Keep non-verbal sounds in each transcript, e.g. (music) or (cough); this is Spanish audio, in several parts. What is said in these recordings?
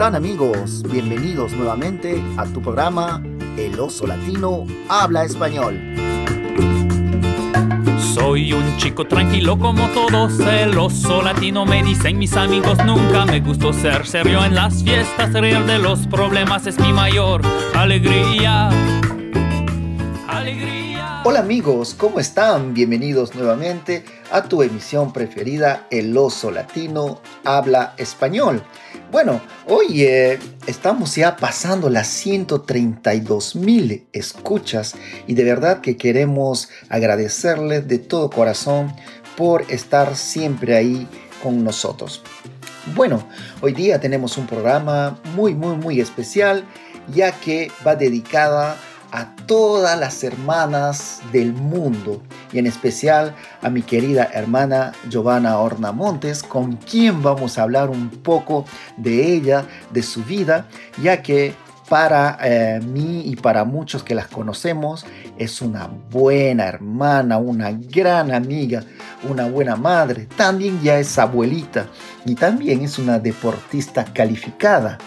están amigos? Bienvenidos nuevamente a tu programa El oso latino habla español. Soy un chico tranquilo como todos, el oso latino me dicen mis amigos, nunca me gustó ser serio en las fiestas, reír de los problemas es mi mayor alegría. Hola amigos, ¿cómo están? Bienvenidos nuevamente a tu emisión preferida, El oso latino habla español. Bueno, hoy eh, estamos ya pasando las 132 mil escuchas y de verdad que queremos agradecerles de todo corazón por estar siempre ahí con nosotros. Bueno, hoy día tenemos un programa muy, muy, muy especial ya que va dedicada a todas las hermanas del mundo y en especial a mi querida hermana Giovanna Montes con quien vamos a hablar un poco de ella, de su vida, ya que para eh, mí y para muchos que las conocemos es una buena hermana, una gran amiga, una buena madre, también ya es abuelita y también es una deportista calificada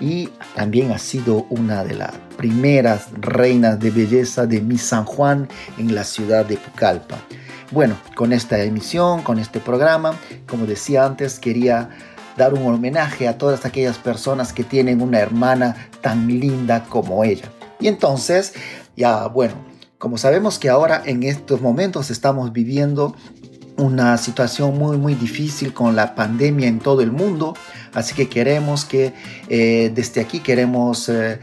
y también ha sido una de las primeras reinas de belleza de Miss San Juan en la ciudad de Pucallpa. Bueno, con esta emisión, con este programa, como decía antes, quería dar un homenaje a todas aquellas personas que tienen una hermana tan linda como ella. Y entonces, ya bueno, como sabemos que ahora en estos momentos estamos viviendo una situación muy muy difícil con la pandemia en todo el mundo, así que queremos que eh, desde aquí queremos eh,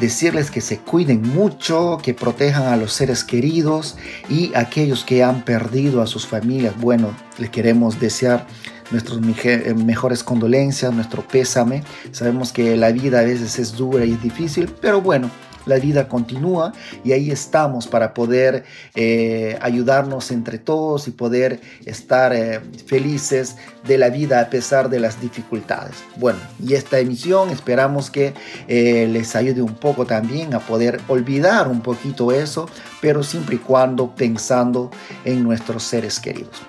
decirles que se cuiden mucho, que protejan a los seres queridos y aquellos que han perdido a sus familias. Bueno, les queremos desear nuestras eh, mejores condolencias, nuestro pésame. Sabemos que la vida a veces es dura y es difícil, pero bueno, la vida continúa y ahí estamos para poder eh, ayudarnos entre todos y poder estar eh, felices de la vida a pesar de las dificultades. Bueno, y esta emisión esperamos que eh, les ayude un poco también a poder olvidar un poquito eso, pero siempre y cuando pensando en nuestros seres queridos.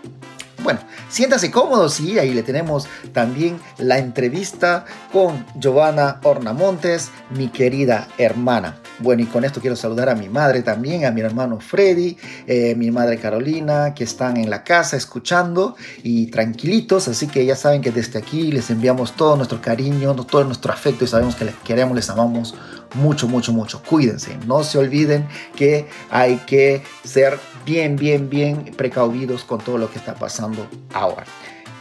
Bueno, siéntase cómodos y ahí le tenemos también la entrevista con Giovanna Ornamontes, mi querida hermana. Bueno, y con esto quiero saludar a mi madre también, a mi hermano Freddy, eh, mi madre Carolina, que están en la casa escuchando y tranquilitos. Así que ya saben que desde aquí les enviamos todo nuestro cariño, todo nuestro afecto y sabemos que les queremos, les amamos mucho, mucho, mucho. Cuídense, no se olviden que hay que ser bien, bien, bien precaudidos con todo lo que está pasando ahora.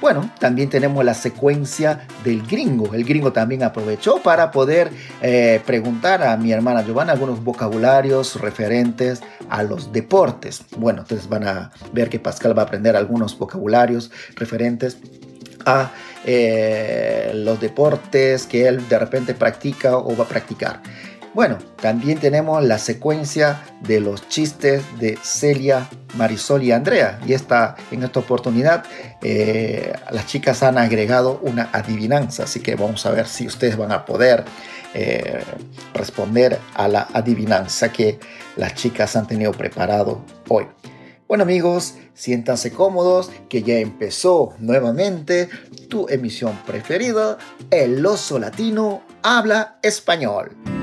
Bueno, también tenemos la secuencia del gringo. El gringo también aprovechó para poder eh, preguntar a mi hermana Giovanna algunos vocabularios referentes a los deportes. Bueno, ustedes van a ver que Pascal va a aprender algunos vocabularios referentes a eh, los deportes que él de repente practica o va a practicar. Bueno, también tenemos la secuencia de los chistes de Celia, Marisol y Andrea. Y esta, en esta oportunidad eh, las chicas han agregado una adivinanza, así que vamos a ver si ustedes van a poder eh, responder a la adivinanza que las chicas han tenido preparado hoy. Bueno amigos, siéntanse cómodos que ya empezó nuevamente tu emisión preferida, El oso latino habla español.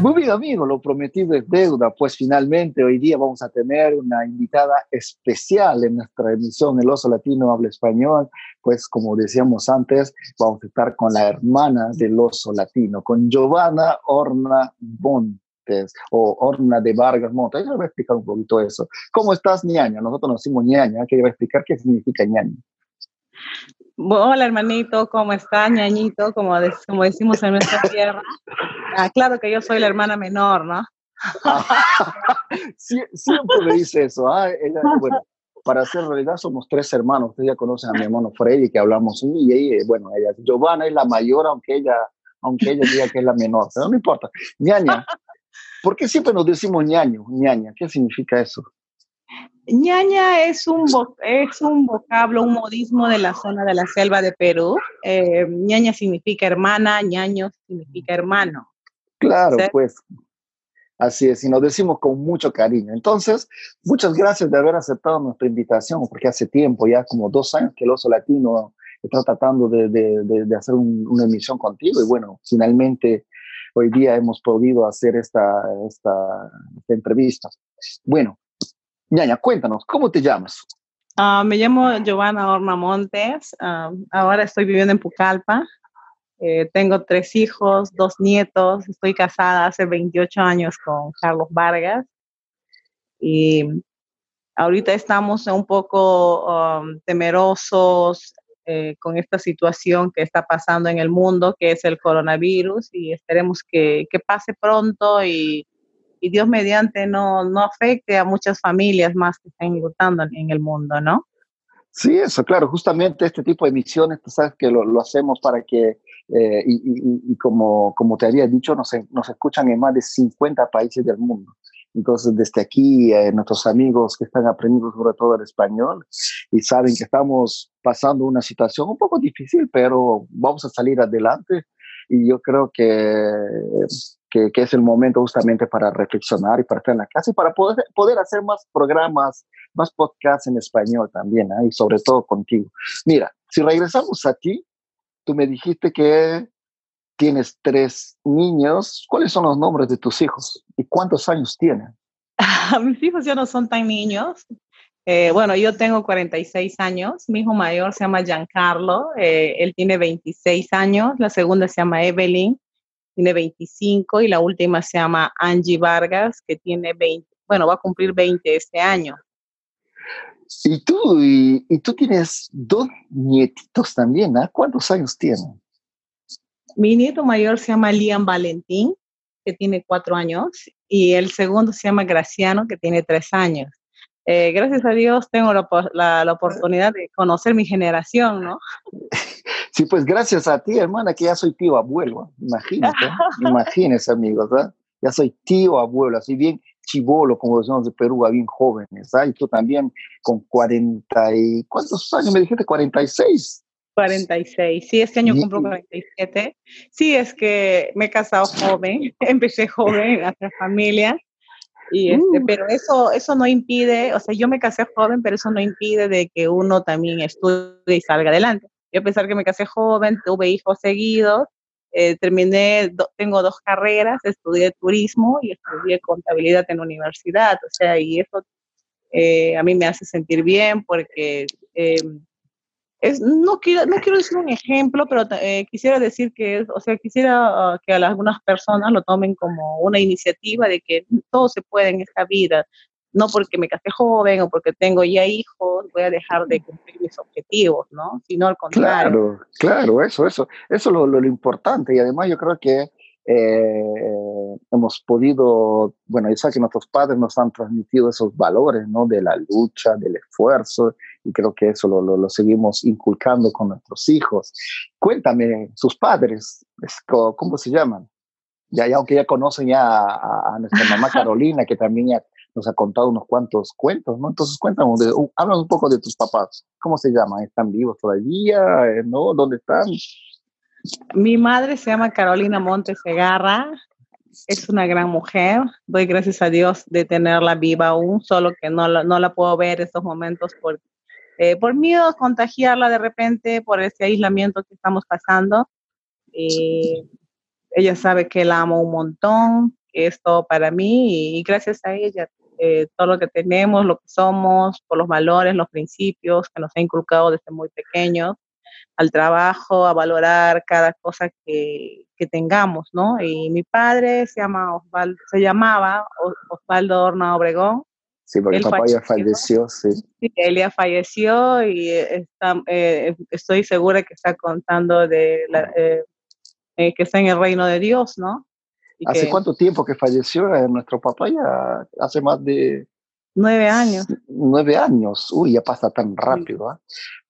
Muy amigo, lo prometido es deuda. Pues finalmente hoy día vamos a tener una invitada especial en nuestra emisión El Oso Latino Habla Español. Pues como decíamos antes, vamos a estar con la hermana del Oso Latino, con Giovanna Orna Montes o Orna de Vargas Montes. Ella va a explicar un poquito eso. ¿Cómo estás, ñaña? Nosotros nos decimos ñaña, que ella va a explicar qué significa ñaña. Hola hermanito, ¿cómo está ñañito? Como, como decimos en nuestra tierra. Ah, claro que yo soy la hermana menor, ¿no? (laughs) siempre me dice eso. ¿ah? bueno, para hacer realidad somos tres hermanos. Ustedes ya conocen a mi hermano Freddy, que hablamos, y ella, bueno, ella, Giovanna es la mayor, aunque ella, aunque ella diga que es la menor, pero no importa. ñaña, ¿por qué siempre nos decimos ñaño, ñaña? ¿Qué significa eso? Ñaña es un, es un vocablo, un modismo de la zona de la selva de Perú. Eh, ñaña significa hermana, ñaño significa hermano. Claro, pues. Así es, y nos decimos con mucho cariño. Entonces, muchas gracias de haber aceptado nuestra invitación, porque hace tiempo, ya como dos años que el oso latino está tratando de, de, de hacer una emisión contigo y bueno, finalmente hoy día hemos podido hacer esta, esta, esta entrevista. Bueno, Ñaña, cuéntanos, ¿cómo te llamas? Uh, me llamo Giovanna Orma Montes, uh, ahora estoy viviendo en Pucallpa, eh, tengo tres hijos, dos nietos, estoy casada hace 28 años con Carlos Vargas y ahorita estamos un poco um, temerosos eh, con esta situación que está pasando en el mundo, que es el coronavirus, y esperemos que, que pase pronto y, y, Dios mediante no, no afecte a muchas familias más que están luchando en el mundo, ¿no? Sí, eso, claro, justamente este tipo de misiones, tú sabes que lo, lo hacemos para que eh, y, como, como te había dicho, nos, nos escuchan en más de 50 países del mundo. Entonces, desde aquí, eh, nuestros amigos que están aprendiendo sobre todo el español y saben que estamos pasando una situación un poco difícil, pero vamos a salir adelante. Y yo creo que, que, es el momento justamente para reflexionar y para estar en la casa y para poder, poder hacer más programas, más podcasts en español también, ¿eh? y sobre todo contigo. Mira, si regresamos a ti, Tú me dijiste que tienes tres niños. ¿Cuáles son los nombres de tus hijos y cuántos años tienen? (laughs) Mis hijos ya no son tan niños. Eh, bueno, yo tengo 46 años. Mi hijo mayor se llama Giancarlo. Eh, él tiene 26 años. La segunda se llama Evelyn. Tiene 25. Y la última se llama Angie Vargas, que tiene 20. Bueno, va a cumplir 20 este año. Y tú, y, tú tienes dos nietitos también, ¿ah? ¿Cuántos años tienen? Mi nieto mayor se llama Liam Valentín, que tiene cuatro años, y el segundo se llama Graciano, que tiene tres años. Eh, gracias a Dios tengo la, la, oportunidad de conocer mi generación, ¿no? (laughs) Sí, pues gracias a ti, hermana, que ya soy tío abuelo. Imagínate, (laughs) imagínese, amigos, ¿verdad? Ya soy tío abuelo, así bien chivolo, como decimos de Perú, bien jóvenes, ¿ah? Y tú también con 40 y... ¿Cuántos años me dijiste? 46. 46, sí, este año cumplo 47. Sí, es que me he casado joven, (laughs) empecé joven a hacer familia, y este, uh. pero eso, eso no impide, o sea, yo me casé joven, pero eso no impide de que uno también estudie y salga adelante. Yo a pesar que me casé joven, tuve hijos seguidos, eh, terminé, tengo dos carreras, estudié turismo y estudié contabilidad en la universidad, o sea, y eso eh, a mí me hace sentir bien porque eh, es, no, quiero, no quiero decir un ejemplo, pero quisiera decir que, o sea, quisiera uh, que algunas personas lo tomen como una iniciativa de que todo se puede en esta vida, no porque me casé joven o porque tengo ya hijos, voy a dejar de cumplir mis objetivos, ¿no? Sino al contrario. Claro, claro, eso, eso, eso es lo, lo, importante. Y además yo creo que eh, hemos podido, bueno, ya que nuestros padres nos han transmitido esos valores, ¿no? De la lucha, del esfuerzo, y creo que eso lo, lo, seguimos inculcando con nuestros hijos. Cuéntame, sus padres, ¿cómo se llaman? Ya, ya aunque ya conocen ya a, a nuestra mamá (laughs) Carolina, que también ya nos ha contado unos cuantos cuentos, ¿no? Entonces cuéntanos, de, uh, un poco de tus papás. ¿Cómo se llaman? ¿Están vivos todavía? Eh, ¿No? ¿Dónde están? Mi madre se llama Carolina Montes Segarra. Es una gran mujer. Doy gracias a Dios de tenerla viva aún, solo que no la, no la puedo ver estos momentos por, eh, por miedo a contagiarla de repente, por ese aislamiento que estamos pasando. Y ella sabe que la amo un montón, que es todo para mí y gracias a ella eh, todo lo que tenemos, lo que somos, por los valores, los principios que nos ha inculcado desde muy pequeños, al trabajo, a valorar cada cosa que, que tengamos, ¿no? Y mi padre se, llama Osvaldo, se llamaba Osvaldo Horna Obregón. Sí, porque papá ya falleció, sí. Sí, él ya falleció y está, eh, estoy segura que está contando de la, eh, que está en el reino de Dios, ¿no? ¿Hace cuánto tiempo que falleció eh, nuestro papá? Ya hace más de... Nueve años. Nueve años. Uy, ya pasa tan rápido. ¿ah?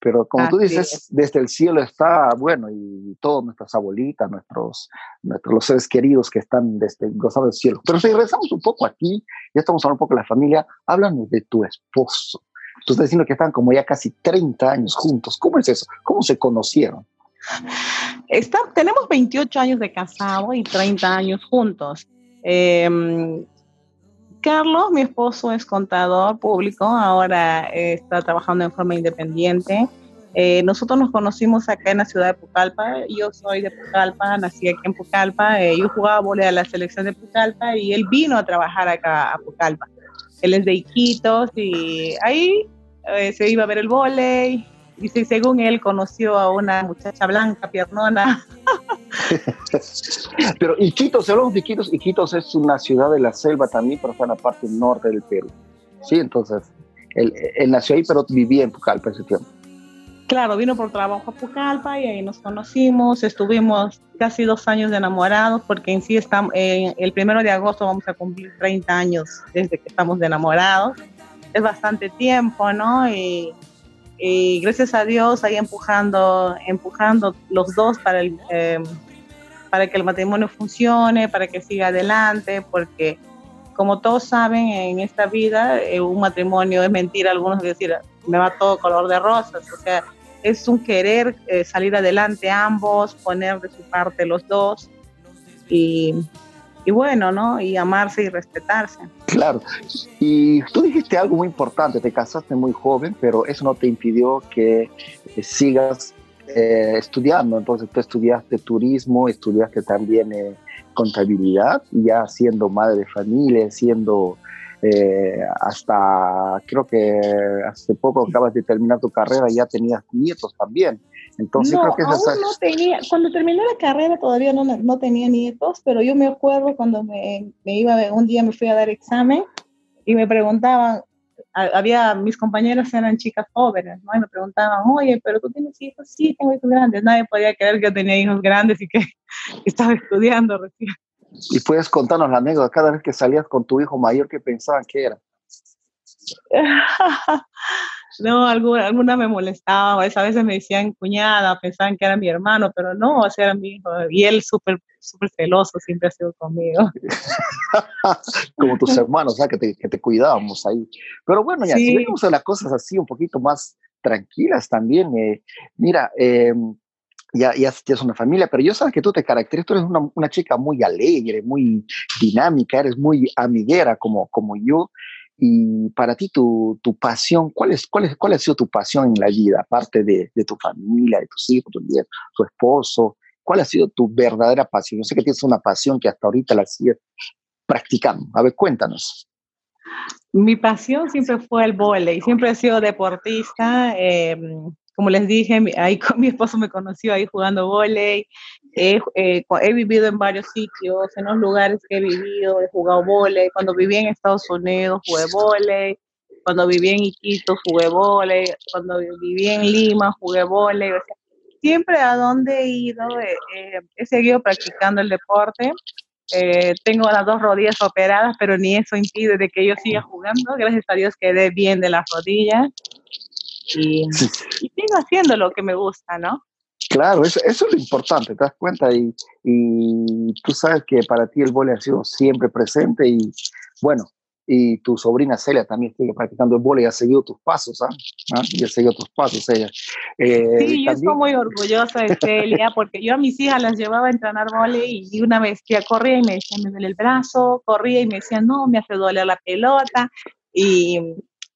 Pero como tú dices, desde el cielo está, bueno, y todas nuestras abuelitas, nuestros, nuestros los seres queridos que están desde, gozando del cielo. Pero si regresamos un poco aquí, ya estamos hablando un poco de la familia, háblanos de tu esposo. Tú estás diciendo que están como ya casi 30 años juntos. ¿Cómo es eso? ¿Cómo se conocieron? Está, tenemos 28 años de casado y 30 años juntos. Em, Carlos, mi esposo, es contador público, ahora está trabajando en forma independiente. Eh, nosotros nos conocimos acá en la ciudad de Pucallpa. Yo soy de Pucallpa, nací aquí en Pucallpa. Eh, yo jugaba volei a la selección de Pucallpa y él vino a trabajar acá a Pucallpa. Él es de Iquitos y ahí eh, se iba a ver el volei. Y según él conoció a una muchacha blanca, piernona. (laughs) pero Iquitos, hablamos de Iquitos, Iquitos es una ciudad de la selva también, pero está en la parte norte del Perú. Sí, entonces, él, él nació ahí, pero vivía en Pucallpa ese tiempo. Claro, vino por trabajo a Pucallpa y ahí nos conocimos, estuvimos casi dos años de enamorados porque en sí estamos, el primero de agosto vamos a cumplir 30 años desde que estamos de enamorados. Es bastante tiempo, ¿no? Y, gracias a Dios ahí empujando, empujando los dos para, el, em, para que el matrimonio funcione, para que siga adelante, porque como todos saben en esta vida, eh, un matrimonio es mentira, algunos decir, me va todo color de rosas, o sea, es un querer eh, salir adelante ambos, poner de su parte los dos. Y, y, bueno, ¿no? Y amarse y respetarse. Claro. Y tú dijiste algo muy importante, te casaste muy joven, pero eso no te impidió que eh, sigas eh, estudiando. Entonces tú estudiaste turismo, estudiaste también contabilidad, ya siendo madre de familia, siendo eh, hasta creo que hace poco acabas de terminar tu carrera, ya tenías nietos también. Entonces no, creo que aún no tenía, cuando terminé la carrera todavía no, no tenía nietos, pero yo me acuerdo cuando me, me iba, un día me fui a dar examen y me preguntaban, había, mis compañeras eran chicas jóvenes, ¿no? Y me preguntaban, oye, pero tú tienes hijos, sí, tengo hijos grandes. Nadie podía creer que yo tenía hijos grandes y que, (laughs) estaba estudiando recién. Y puedes contarnos la anécdota cada vez que salías con tu hijo mayor que pensaban que era. (laughs) no, alguna, alguna me molestaba, a veces me decían cuñada, pensaban que era mi hermano, pero no, o sea, era mi hijo. Y él súper, súper celoso siempre ha sido conmigo. (laughs) Como tus hermanos, ¿sabes? Que, te, que te cuidábamos ahí. Pero bueno, ya, si vemos las cosas así un poquito más tranquilas también, eh, mira, eh, ya, ya tienes una familia, pero yo sabes que tú te caracterizas, tú eres una, una, chica muy alegre, muy dinámica, eres muy amiguera como, como yo. Y para ti, tu, tu pasión, ¿cuál, es, cuál, es, ¿cuál ha sido tu pasión en la vida? Aparte de, de tu familia, de tus hijos, tu, tu esposo, ¿cuál ha sido tu verdadera pasión? Yo sé que tienes una pasión que hasta ahorita la sigues practicando. A ver, cuéntanos. Mi pasión siempre fue el vóley, siempre he sido deportista. Eh, como les dije, ahí con mi esposo me conoció ahí jugando Eh, he vivido en varios sitios, en los lugares que he vivido, he jugado volei. Cuando viví en Estados Unidos jugué volei. Cuando viví en Iquitos jugué volei. Cuando viví en Lima jugué volei. siempre a donde he ido eh, eh, he seguido practicando el deporte. tengo las dos rodillas operadas, pero ni eso impide de que yo siga jugando. Gracias a Dios quedé bien de las rodillas y, sigo haciendo lo que me gusta, ¿no? Claro, eso, eso, es lo importante, te das cuenta y, y tú sabes que para ti el vóley ha sido siempre presente y bueno, y tu sobrina Celia también sigue practicando el vóley y ha seguido tus pasos, ¿ah? ¿Ah? Y ha seguido tus pasos ella. Eh, sí, yo estoy muy orgullosa de Celia porque yo a mis hijas las llevaba a entrenar vóley y una vez que corría y me decía, me duele el brazo, corría y me decía, no, me hace doler la pelota y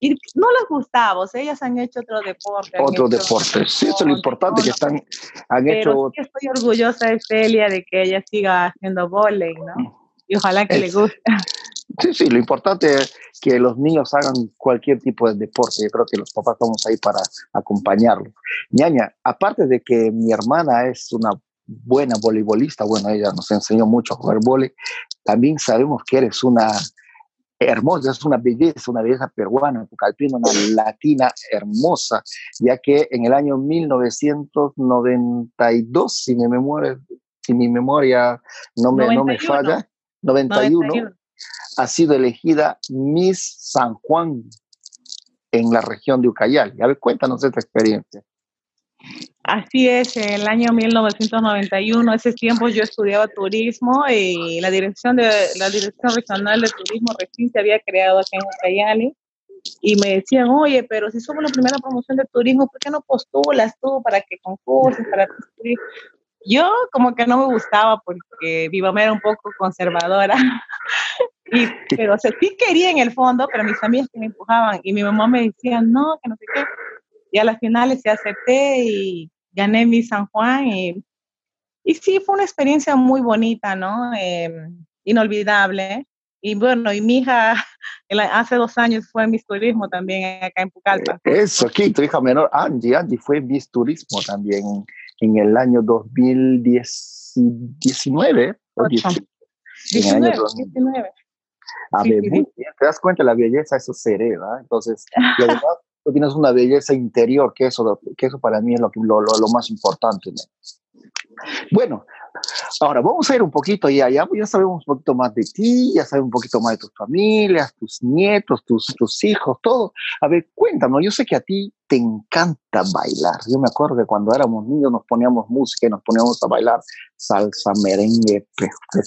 y no les gustaba, o sea, ellas han hecho otro deporte. Otro deporte, sí, eso es lo importante, que están, han hecho... Sí estoy orgullosa de Celia de que ella siga haciendo volei, ¿no? Y ojalá que le guste. (laughs) Sí, sí, lo importante es que los niños hagan cualquier tipo de deporte. Yo creo que los papás estamos ahí para acompañarlos. Ñaña, aparte de que mi hermana es una buena voleibolista, bueno, ella nos enseñó mucho a jugar volei, también sabemos que eres una hermosa, es una belleza, una belleza peruana, Pucallpina, una latina hermosa, ya que en el año 1992, si mi memoria, si mi memoria no me, no me falla, 91, ha sido elegida Miss San Juan en la región de Ucayali. A ver, cuéntanos esta experiencia. Así es, el año 1991, ese tiempo yo estudiaba turismo y la dirección de la dirección regional de turismo recién se había creado aquí en Ucayali. Y me decían, oye, pero si somos la primera promoción de turismo, ¿por qué no postulas tú para que concurses, para Yo como que no me gustaba porque mi mamá era un poco conservadora. (laughs) Y, pero o sea, sí quería en el fondo, pero mis amigas que me empujaban y mi mamá me decía, no, que no sé qué. Y a las finales se acepté y gané mi San Juan y, y sí, fue una experiencia muy bonita, ¿no? Em, inolvidable. Y bueno, y mi hija (laughs) hace dos años fue Miss Turismo también acá en Pucallpa. Eso, aquí, tu hija menor, Angie, Angie fue Miss Turismo también en el año 2019. 19, 19. A ver, te das cuenta la belleza, eso se hereda. Entonces, y además, tú tienes una belleza interior, que eso, que eso para mí es lo, lo, lo más importante. Bueno, ahora vamos a ir un poquito ya, ya, sabemos un poquito más de ti, ya sabemos un poquito más de tus familias, tus nietos, tus, tus hijos, todo. A ver, cuéntanos, yo sé que a ti te encanta bailar. Yo me acuerdo que cuando éramos niños nos poníamos música y nos poníamos a bailar salsa, merengue,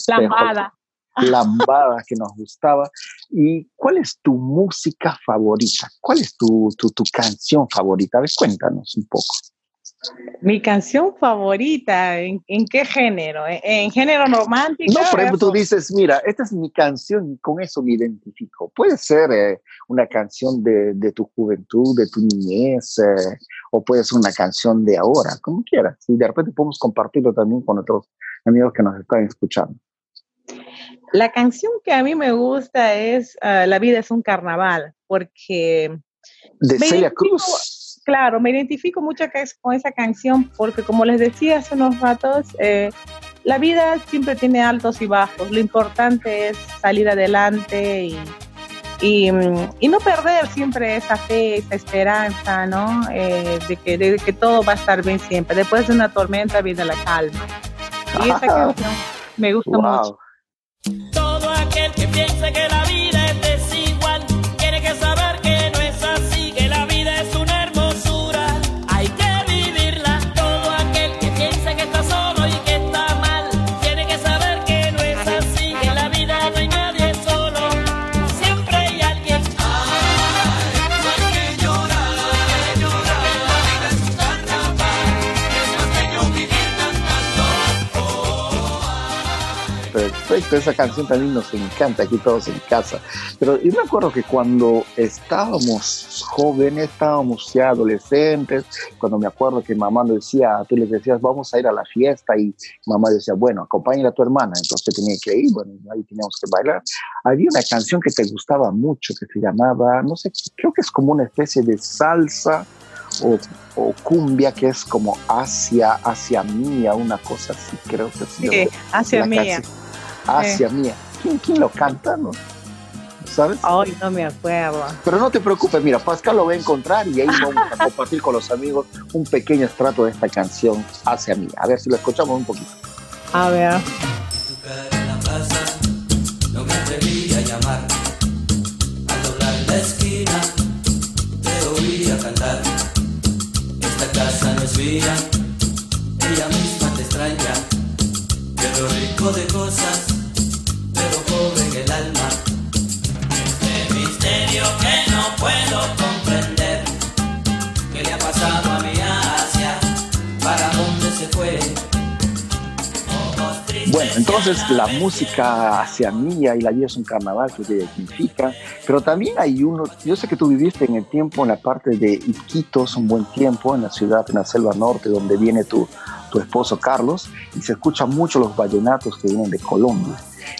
lambada. Lambada que nos gustaba. ¿Y cuál es tu música favorita? ¿Cuál es tu, tu, tu canción favorita? A ver, cuéntanos un poco. Mi canción favorita, ¿en, qué género? ¿En, género romántico? No, por ejemplo, tú dices, mira, esta es mi canción y con eso me identifico. Puede ser eh, una canción de, de, tu juventud, de tu niñez, eh, o puede ser una canción de ahora, como quieras. Y de repente podemos compartirlo también con otros amigos que nos están escuchando. La canción que a mí me gusta es ah, La vida es un carnaval, porque... De Celia Cruz claro, me identifico mucho con esa canción porque como les decía hace unos ratos, eh, la vida siempre tiene altos y bajos. Lo importante es salir adelante y, mm, y, no perder siempre esa fe, esa esperanza, ¿no? Eh, de, que, de que todo va a estar bien siempre. Después de una tormenta viene la calma. Y esa (laughs) canción me gusta mucho. Todo aquel que piensa que la esa canción también nos encanta aquí todos en casa. Pero yo me acuerdo que cuando estábamos jóvenes, estábamos ya adolescentes, cuando me acuerdo que mamá nos decía, tú les decías, vamos a ir a la fiesta y mamá decía, bueno, acompáñala a tu hermana, entonces tenía que ir, bueno, ahí teníamos que bailar. Había una canción que te gustaba mucho que se llamaba, no sé, creo que es como una especie de salsa. O, o, cumbia que es como hacia hacia mía una cosa así creo que sí, hacia mía hacia mía. ¿Quién, lo canta, no? ¿Sabes? Ay, no me acuerdo. Pero no te preocupes, mira, Pascal lo va a encontrar y ahí vamos a (laughs) compartir con los amigos un pequeño estrato de esta canción hacia mí. A ver si lo escuchamos un poquito. A ver. No me atreví a llamar. Al doblar la esquina, te oía cantar. Esta casa no es mía, ella misma te extraña. Pero rico de cosas puedo comprender. ¿Qué le ha pasado a mi Asia? ¿Para dónde se fue? Bueno, entonces la música hacia mí y la vida es un carnaval que te significa, pero también hay uno, yo sé que tú viviste en el tiempo en la parte de Iquitos un buen tiempo, en la ciudad, en la selva norte, donde viene tu, tu esposo Carlos, y se escuchan mucho los vallenatos que vienen de Colombia.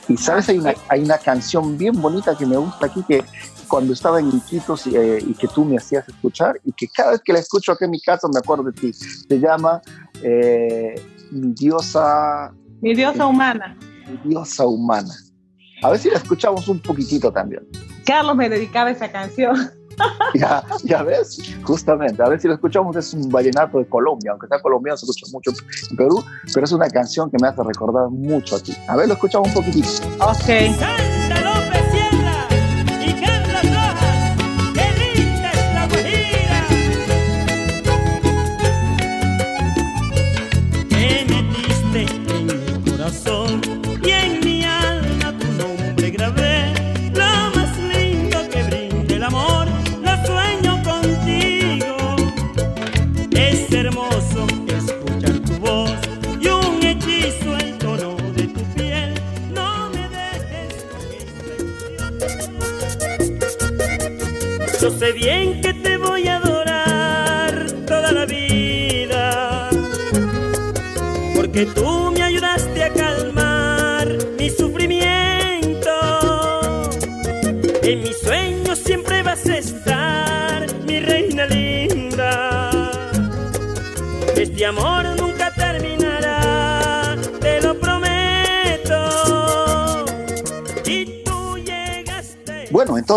Y sabes, hay una, hay una canción bien bonita que me gusta aquí que cuando estaba en Iquitos eh, y que tú me hacías escuchar y que cada vez que la escucho aquí en mi casa me acuerdo de ti. Se llama eh, Mi diosa... Mi diosa humana. Mi diosa humana. A ver si la escuchamos un poquitito también. Carlos me dedicaba esa canción. (laughs) ya, ya ves, justamente, a ver si lo escuchamos, es un vallenato de Colombia, aunque sea colombiano, se escucha mucho en Perú, pero es una canción que me hace recordar mucho a ti. A ver, lo escuchamos un poquitito. Ok.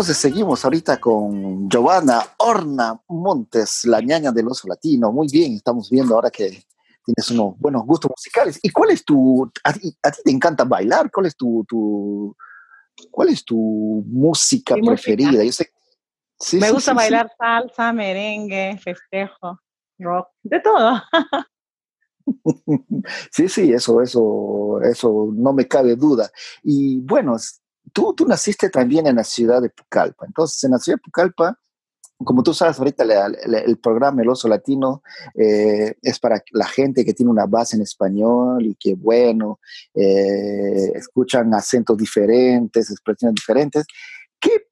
Entonces seguimos ahorita con Giovanna Horna Montes, la ñaña del oso latino. Muy bien, estamos viendo ahora que tienes unos buenos gustos musicales. ¿Y cuál es tu, a ti, a ti te encanta bailar? ¿Cuál es tu, tu cuál es tu música Mi música. preferida? Yo sé, sí, Me sí, gusta sí, bailar salsa, merengue, festejo, rock, de todo. (laughs) (laughs) Sí, sí, eso, eso, eso no me cabe duda. Y bueno, tú, tú naciste también en la ciudad de Pucallpa. Entonces, en la ciudad de Pucallpa, como tú sabes, ahorita el programa El Oso Latino eh, es para la gente que tiene una base en español y que, bueno, eh, escuchan acentos diferentes, expresiones diferentes. ¿Qué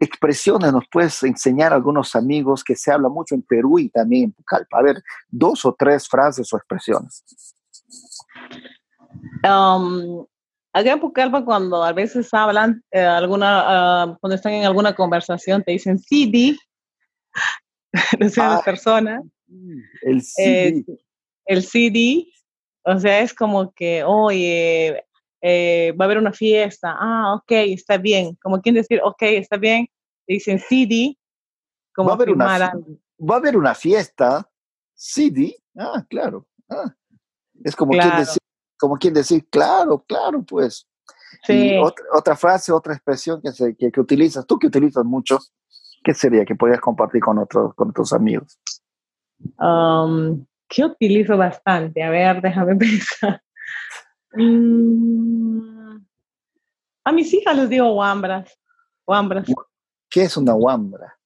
expresiones nos puedes enseñar a algunos amigos que se habla mucho en Perú y también en Pucallpa? A ver, dos o tres frases o expresiones. Um, acá en Pucallpa, cuando a veces hablan, eh, alguna, ah, cuando están en alguna conversación, te dicen CD, (laughs) decían Ah. las personas, El Eh, CD. el CD, o sea, es como que, oye, eh, va a haber una fiesta, ah, ok, está bien, como quien decir, ok, está bien, te dicen CD, como Va a haber una algo. Va a haber una fiesta. CD. Ah, claro. Ah. Es como quien Claro. decir, como quien decir, claro, claro, pues. Sí. Otra, otra frase, otra expresión que, se, que, que utilizas, tú que utilizas mucho, ¿qué sería que podrías compartir con otros, con otros amigos? Um, ¿Qué utilizo bastante? A ver, déjame (laughs) pensar. Mm, a mis hijas les digo wambras. Wambras. ¿Qué es una wambra?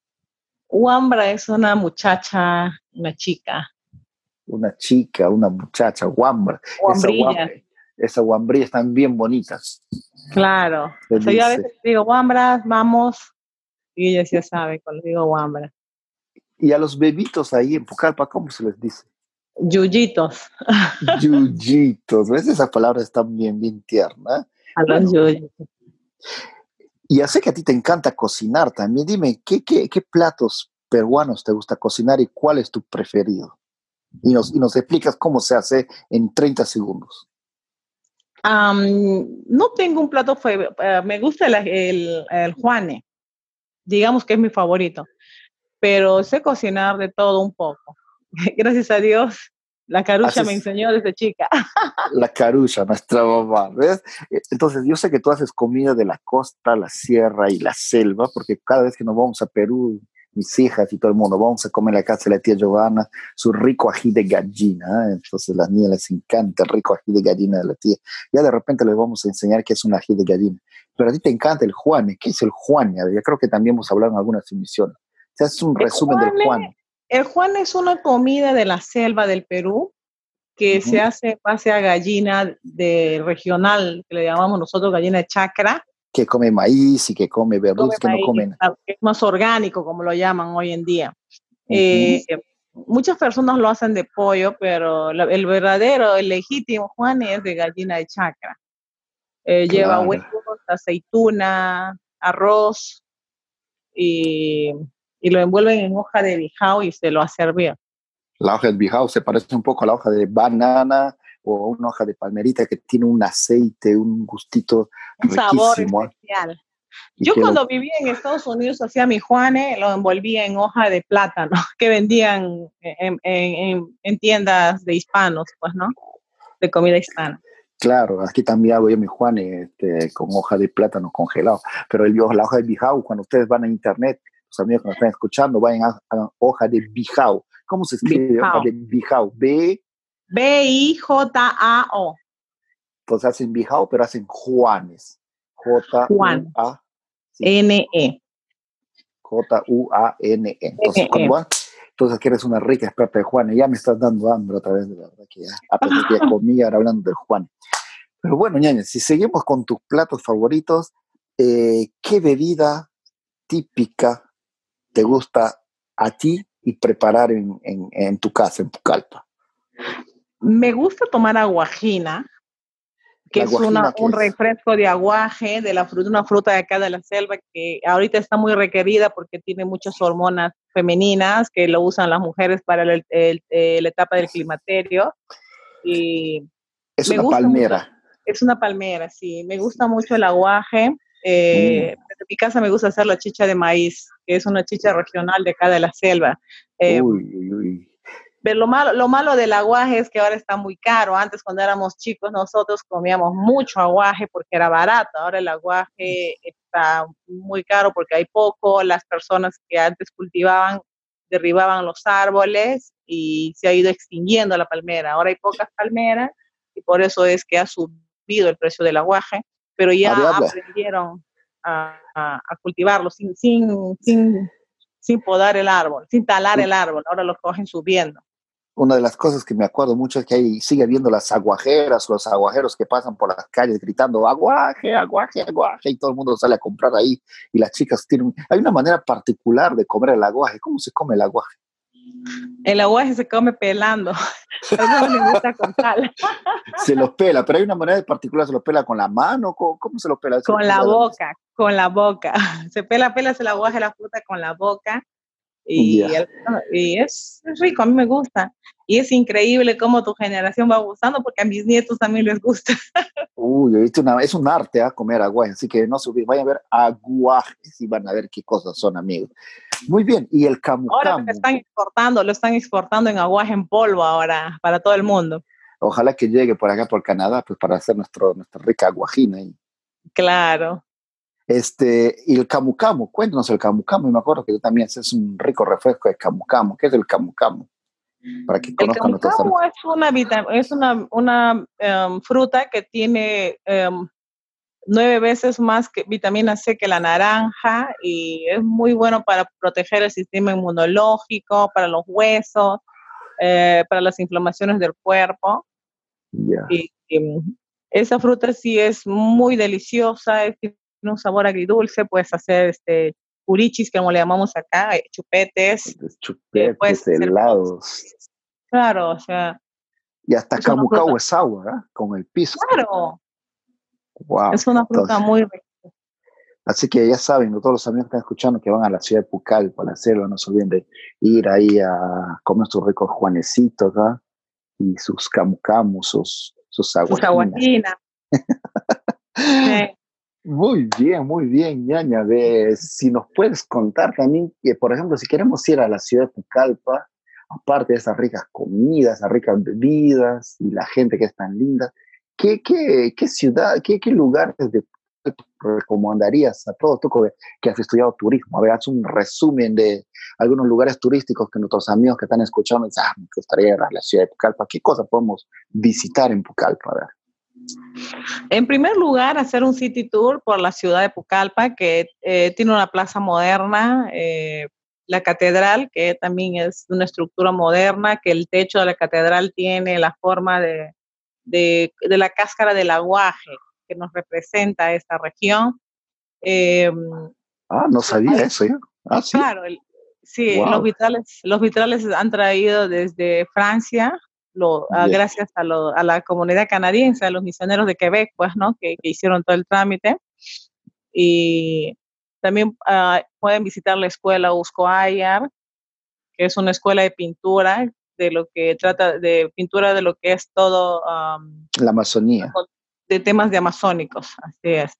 Wambra es una muchacha, una chica. Una chica, una muchacha. Esa wambra- Esas wambrillas están bien bonitas. claro. Se O sea, yo a veces digo wambras, vamos. Y ellas ya saben cuando digo wambras. Y a los bebitos ahí en Pucallpa, ¿cómo se les dice? Yuyitos. (laughs) Yuyitos. ¿Ves? Esas palabras están bien, bien tiernas. A los yuyitos. Y ya sé que a ti te encanta cocinar también. Dime, ¿qué, qué, qué platos peruanos te gusta cocinar y cuál es tu preferido? Y nos, y nos explicas cómo se hace en 30 segundos. Am, no tengo un plato, fue, eh, me gusta el, el, el juane, digamos que es mi favorito, pero sé cocinar de todo un poco. (laughs) Gracias a Dios, la carucha Haces- me enseñó desde chica. (laughs) La carucha, nuestra mamá, ¿ves? Entonces, yo sé que tú haces comida de la costa, la sierra y la selva, porque cada vez que nos vamos a Perú, mis hijas y todo el mundo, vamos a comer en la casa de la tía Giovanna su rico ají de gallina. ¿eh? Entonces, a las niñas les encanta el rico ají de gallina de la tía. Ya de repente les vamos a enseñar qué es un ají de gallina. Pero a ti te encanta el juane. ¿Qué es el ver, Yo creo que también hemos hablado en algunas emisiones. Se hace un El resumen del juane- juane. El juane es una comida de la selva del Perú que se hace en base a gallina de regional, que le llamamos nosotros gallina de chacra. Que come maíz y que come verduras que no comen. ah, es más orgánico, como lo llaman hoy en día. Eh, muchas personas lo hacen de pollo, pero la- el verdadero, el legítimo Juan es de gallina de chacra. Eh, Lleva huevos, aceituna, arroz y, y lo envuelven en hoja de bijao y se lo hace hervir. La hoja de bijao se parece un poco a la hoja de banana o una hoja de palmerita que tiene un aceite, un gustito Un sabor riquísimo. ¿eh? especial. Y Yo que lo- cuando vivía en Estados Unidos hacía mi juane, lo envolvía en hoja de plátano (laughs) que vendían en, en- en- en tiendas de hispanos, pues, ¿no? De comida hispana. Claro, aquí también hago yo mi Juan este, con hoja de plátano congelado. Pero el, la hoja de bijao, cuando ustedes van a internet, los amigos que nos están escuchando, vayan a, a hoja de bijao. ¿Cómo se escribe Bijao. hoja de bijao? B, B-I-J-A-O. pues hacen bijao, pero hacen Juanes. J-U-A. sí, N-E. J-U-A-N-E. Entonces, vas, entonces que eres una rica experta de Juan, y ya me estás dando hambre otra vez, de verdad que ya, a pesar que comí, ahora hablando del Juan. Pero bueno, ñaña, si seguimos con tus platos favoritos, eh, ¿qué bebida típica te gusta a ti y preparar en, en, en tu casa, en Pucallpa? Me gusta tomar aguajina, que es una, un refresco de aguaje de la fruta, una fruta de acá de la selva que ahorita está muy requerida porque tiene muchas hormonas femeninas que lo usan las mujeres para el, la etapa del climaterio. Y es una palmera. es una palmera, sí. Me gusta mucho el aguaje. Eh, mm. En mi casa me gusta hacer la chicha de maíz, que es una chicha regional de acá de la selva. Eh, uy, uy, uy. Pero lo malo, lo malo del aguaje es que ahora está muy caro. Antes, cuando éramos chicos, nosotros comíamos mucho aguaje porque era barato. Ahora el aguaje está muy caro porque hay poco. Las personas que antes cultivaban derribaban los árboles y se ha ido extinguiendo la palmera. Ahora hay pocas palmeras y por eso es que ha subido el precio del aguaje, pero ya aprendieron a, a, cultivarlo sin, sin, sin, sin podar el árbol, sin talar el árbol. Ahora lo cogen subiendo una de las cosas que me acuerdo mucho es que ahí sigue viendo las aguajeras, los aguajeros que pasan por las calles gritando aguaje, aguaje, aguaje, y todo el mundo sale a comprar ahí. Y las chicas tienen. Hay una manera particular de comer el aguaje. ¿Cómo se come el aguaje? El aguaje se come pelando. (laughs) no me gusta con Se lo pela, pero hay una manera particular, se lo pela con la mano, ¿cómo, se lo pela? con la boca, con la boca. (laughs) Se pela, pela el aguaje la fruta con la boca y, y es, rico, a mí me gusta. Y es increíble cómo tu generación va gustando, porque a mis nietos también les gusta. (laughs) Uy, una, es un arte a ¿ah? comer aguaje, así que no se vayan a ver aguajes y van a ver qué cosas son, amigos. Muy bien, y el camu, Ahora lo están exportando, lo están exportando en aguaje en polvo ahora, para todo el mundo. Ojalá que llegue por acá, por Canadá, pues para hacer nuestro, nuestra rica aguajina. Claro. Este, y el camu camu, cuéntanos el camu camu. Y me acuerdo que tú también haces un rico refresco de camu camu. ¿Qué es el camu camu? Para que conozcan el camu camu es una, es una, una em, fruta que tiene um, nueve veces más que vitamina C que la naranja y es muy bueno para proteger el sistema inmunológico, para los huesos, eh, para las inflamaciones del cuerpo. Y, em, esa fruta sí es muy deliciosa, es un sabor agridulce, puedes hacer este curichis, como le llamamos acá, eh, chupetes. Chupetes, helados. Claro, o sea. Y hasta camucao es agua, ¿eh? Con el piso. Claro. Wow. Es una fruta muy rica. Así que ya saben, todos los amigos que están escuchando que van a la ciudad de Pucal para hacerlo, no se olviden de ir ahí a comer sus ricos juanecitos, ¿verdad? Y sus camucamus, sus, sus aguajinas. Sus (laughs) sí. Muy bien, muy bien, ñaña. De, si nos puedes contar también, que, por ejemplo, si queremos ir a la ciudad de Pucallpa, aparte de esas ricas comidas, esas ricas bebidas y la gente que es tan linda, ¿qué, qué, qué ciudad, qué, qué lugares de recomendarías a todos tú que has estudiado turismo? A ver, haz un resumen de algunos lugares turísticos que nuestros amigos que están escuchando dicen, ah, me gustaría ir a la ciudad de Pucallpa. ¿Qué cosas podemos visitar en Pucallpa? En primer lugar, hacer un city tour por la ciudad de Pucallpa, que eh, tiene una plaza moderna, eh, la catedral, que también es una estructura moderna, que el techo de la catedral tiene la forma de, de, la cáscara del aguaje, que nos representa esta región. Em, ah, no sabía eso yo. Ah, sí. Claro, sí, los, vitrales, los vitrales han traído desde Francia, lo, ah, gracias a, lo, a, la comunidad canadiense, a los misioneros de Quebec, pues, ¿no? Que, hicieron todo el trámite. Y también uh, pueden visitar la escuela Usco Ayar, que es una escuela de pintura, de lo que trata de pintura de lo que es todo. la Amazonía. De temas de amazónicos, así es.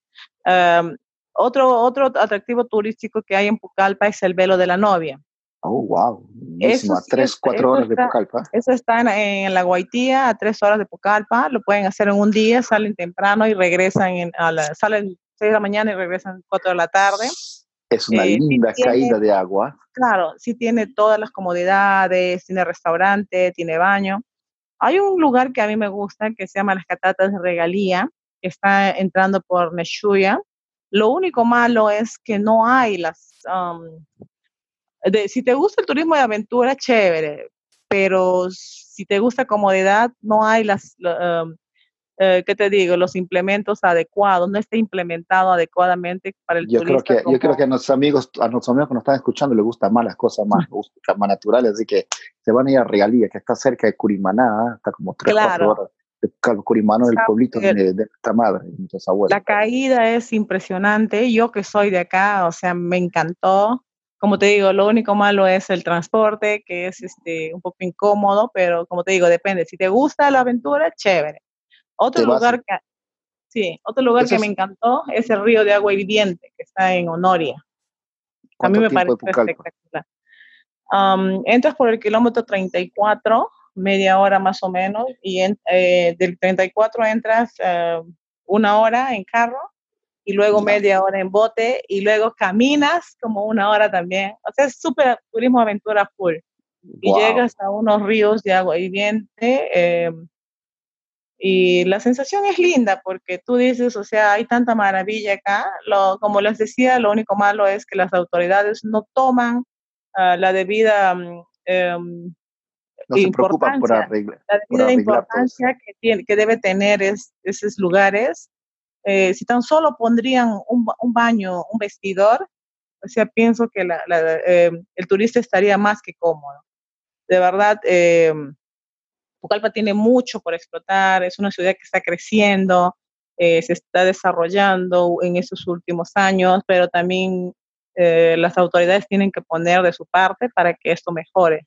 otro, otro atractivo turístico que hay en Pucallpa es el velo de la novia. Oh, wow. Eso, a tres, cuatro horas de Pucallpa. Eso está en, la Guaitía, a tres horas de Pucallpa. Lo pueden hacer en un día, salen temprano y regresan, en, a la, salen seis de la mañana y regresan cuatro de la tarde. Es una eh, linda caída de agua. Claro, sí tiene todas las comodidades, tiene restaurante, tiene baño. Hay un lugar que a mí me gusta que se llama Las Catatas de Regalía, que está entrando por Neshuya. Lo único malo es que no hay las, um, si te gusta el turismo de aventura, chévere, pero si te gusta comodidad, no hay las, um, eh, ¿qué te digo? Los implementos adecuados, no está implementado adecuadamente para el yo turista. Creo que, Yo creo que a nuestros amigos, a nuestros amigos que nos están escuchando les gustan más las cosas más, (laughs) más naturales, así que se van a ir a Regalía, que está cerca de Curimaná, ¿eh? está como tres, claro. horas. Curimano es el pueblito de, de esta madre, de nuestros abuelos. La caída es impresionante. Yo que soy de acá, o sea, me encantó. Como te digo, lo único malo es el transporte, que es este, un poco incómodo, pero como te digo, depende. Si te gusta la aventura, chévere. Otro lugar que, sí, otro lugar que me encantó es el río de agua hirviente, que está en Honoria. A mí me parece espectacular. Um, entras por el kilómetro 34, media hora más o menos, y en, eh, del 34 entras uh, una hora en carro y luego media hora en bote y luego caminas como una hora también. O sea, es súper turismo aventura full. Y llegas a unos ríos de agua hirviente eh, y la sensación es linda porque tú dices, o sea, hay tanta maravilla acá. Lo, como les decía, lo único malo es que las autoridades no toman uh, la debida um, no se preocupan por arreglar. La debida importancia que, tiene, que debe tener es, esos lugares eh, si tan solo pondrían un, un, baño, un vestidor, o sea, pienso que la, eh, el turista estaría más que cómodo. De verdad, eh, Pucallpa tiene mucho por explotar, es una ciudad que está creciendo, eh, se está desarrollando en esos últimos años, pero también eh, las autoridades tienen que poner de su parte para que esto mejore.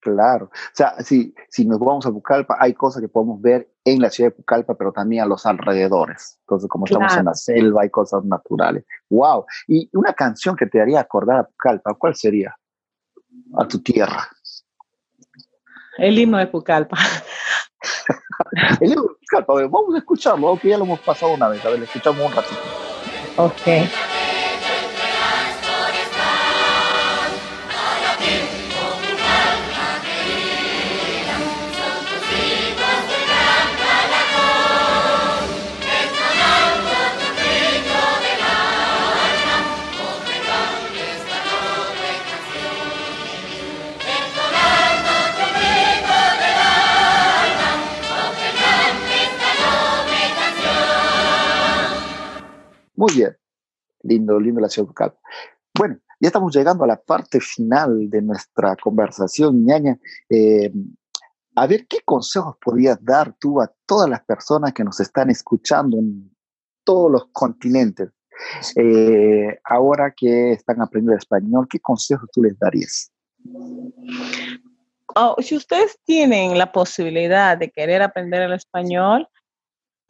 Claro. O sea, si, si nos vamos a Pucallpa, hay cosas que podemos ver en la ciudad de Pucallpa, pero también a los alrededores. Entonces, como claro. estamos en la selva, hay cosas naturales. ¡Wow! Y una canción que te haría acordar a Pucallpa, ¿cuál sería? A tu tierra. El himno de Pucallpa. (laughs) El himno de Pucallpa, ver, vamos a escucharlo, aunque ya lo hemos pasado una vez. A ver, lo escuchamos un ratito. Ok. Muy bien, lindo, lindo la ciudad de Pucallpa. Bueno, ya estamos llegando a la parte final de nuestra conversación, ñaña. Eh, a ver, ¿qué consejos podrías dar tú a todas las personas que nos están escuchando en todos los continentes? Eh, ahora que están aprendiendo español, ¿qué consejos tú les darías? Oh, si ustedes tienen la posibilidad de querer aprender el español,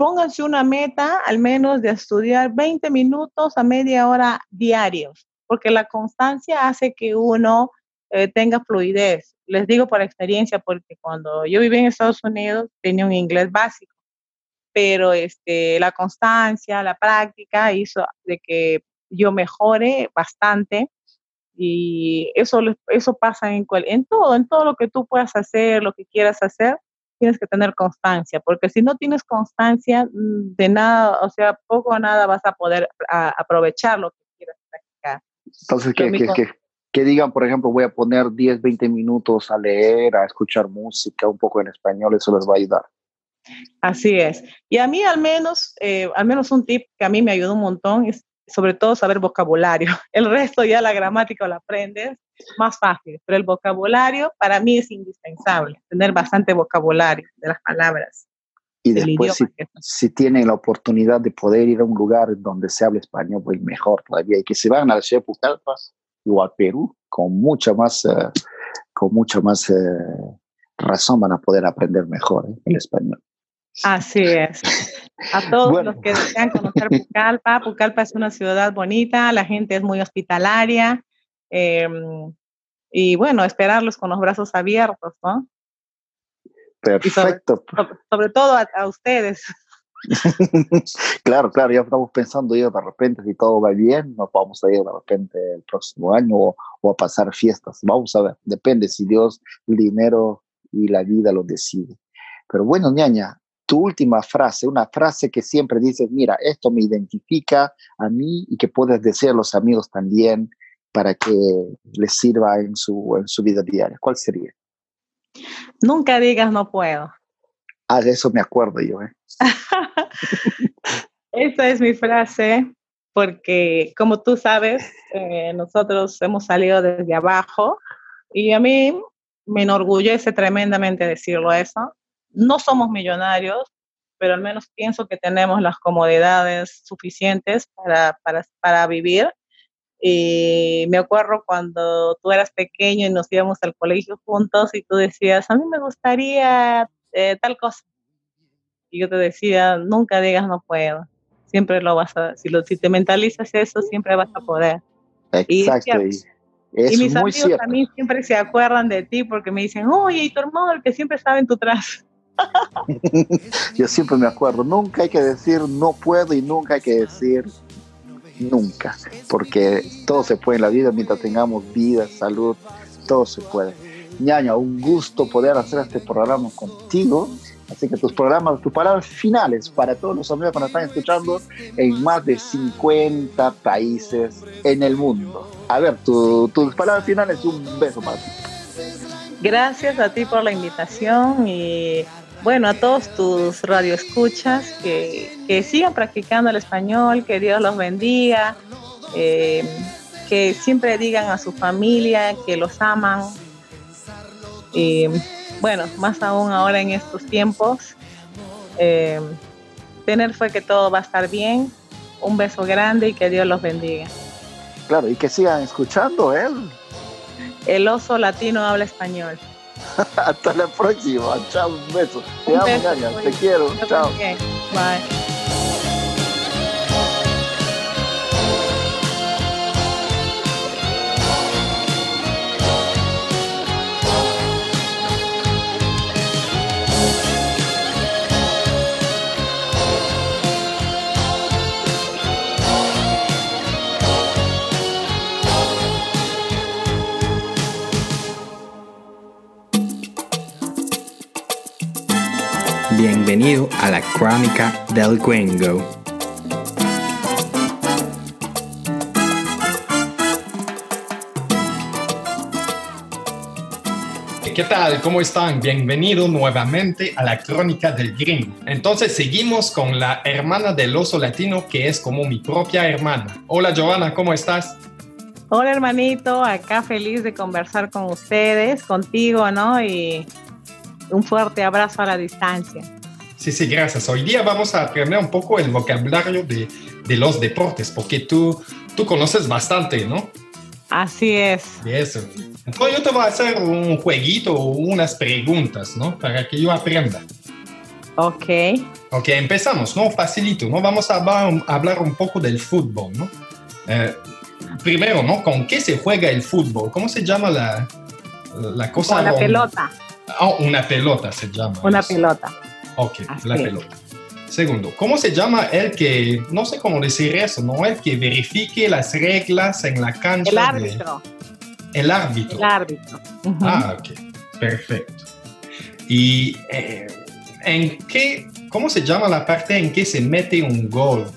pónganse una meta al menos de estudiar 20 minutos a media hora diarios, porque la constancia hace que uno eh, tenga fluidez. Les digo por experiencia, porque cuando yo viví en Estados Unidos tenía un inglés básico, pero este, la constancia, la práctica hizo de que yo mejore bastante y eso, eso pasa en, en todo, en todo lo que tú puedas hacer, lo que quieras hacer, tienes que tener constancia, porque si no tienes constancia, de nada, o sea, poco o nada vas a poder a, aprovechar lo que quieras practicar. Entonces, que, que, que, que, digan, por ejemplo, voy a poner 10, 20 minutos a leer, a escuchar música, un poco en español, eso les va a ayudar. Así es. Y a mí al menos, eh, al menos un tip que a mí me ayudó un montón es sobre todo saber vocabulario. (laughs) El resto ya la gramática la aprendes más fácil, pero el vocabulario para mí es indispensable, tener bastante vocabulario de las palabras. Y después, si, si, tienen la oportunidad de poder ir a un lugar donde se hable español, pues mejor todavía. Y que se van a la ciudad de o a Perú, con mucha más, uh, con mucha más uh, razón van a poder aprender mejor ¿eh? el español. Así es. A todos bueno. los que desean conocer Pucallpa, Pucallpa es una ciudad bonita, la gente es muy hospitalaria. Eh, y bueno, esperarlos con los brazos abiertos, ¿no? Perfecto. Sobre, sobre, todo a, a ustedes. (laughs) claro, claro, ya estamos pensando ya de repente si todo va bien, nos vamos a ir de repente el próximo año o, o, a pasar fiestas. Vamos a ver, depende si Dios, el dinero y la vida lo decide. Pero bueno, ñaña, tu última frase, una frase que siempre dices, mira, esto me identifica a mí y que puedes decir a los amigos también para que les sirva en su, en su vida diaria. ¿Cuál sería? Nunca digas no puedo. Ah, de eso me acuerdo yo. ¿eh? (laughs) Esa es mi frase, porque como tú sabes, eh, nosotros hemos salido desde abajo y a mí me enorgullece tremendamente decirlo eso. No somos millonarios, pero al menos pienso que tenemos las comodidades suficientes para, para, para vivir. Y me acuerdo cuando tú eras pequeño y nos íbamos al colegio juntos y tú decías, a mí me gustaría eh, tal cosa. Y yo te decía, nunca digas no puedo. Siempre lo vas a, si, lo, si te mentalizas eso, siempre vas a poder. Exacto. Y, mis amigos también siempre se acuerdan de ti porque me dicen, oye, y tu hermano el que siempre estaba en tu trazo. (laughs) Yo siempre me acuerdo, nunca hay que decir no puedo y nunca hay que decir nunca, porque todo se puede en la vida mientras tengamos vida, salud, todo se puede. Ñaña, un gusto poder hacer este programa contigo. Así que tus programas, tus palabras finales para todos los amigos que nos están escuchando en más de 50 países en el mundo. A ver, tus palabras finales un beso ti. Gracias a ti por la invitación y bueno, a todos tus radioescuchas que, que sigan practicando el español, que Dios los bendiga, eh, que siempre digan a su familia que los aman. Y bueno, más aún ahora en estos tiempos, eh, tener fe que todo va a estar bien. Un beso grande y que Dios los bendiga. Claro, y que sigan escuchando él. El oso latino habla español. (laughs) Hasta la próxima. Chao, un beso. Te amo, Te quiero. Chao. Bye. Bienvenido a la Crónica del Gringo. ¿Qué tal? ¿Cómo están? Bienvenido nuevamente a la Crónica del Gringo. Entonces seguimos con la hermana del oso latino que es como mi propia hermana. Hola Joana, ¿cómo estás? Hola hermanito, acá feliz de conversar con ustedes, contigo, ¿no? Y un fuerte abrazo a la distancia. Sí, sí, gracias. Hoy día vamos a aprender un poco el vocabulario de, de los deportes, porque tú, tú conoces bastante, ¿no? Así es. Eso. Entonces yo te voy a hacer un jueguito o unas preguntas, ¿no? Para que yo aprenda. Ok. Ok, empezamos, ¿no? Facilito, ¿no? Vamos a hablar, un poco del fútbol, ¿no? Eh, primero, ¿no? ¿Con qué se juega el fútbol? ¿Cómo se llama la, la cosa? Con la pelota. Oh, una pelota se llama. Una pelota. Ok, la pelota. Segundo, ¿cómo se llama el que, no sé cómo decir eso, ¿no? El que verifique las reglas en la cancha. El árbitro. El árbitro. El árbitro. Ah, ok, perfecto. ¿Y eh, en qué, cómo se llama la parte en que se mete un gol?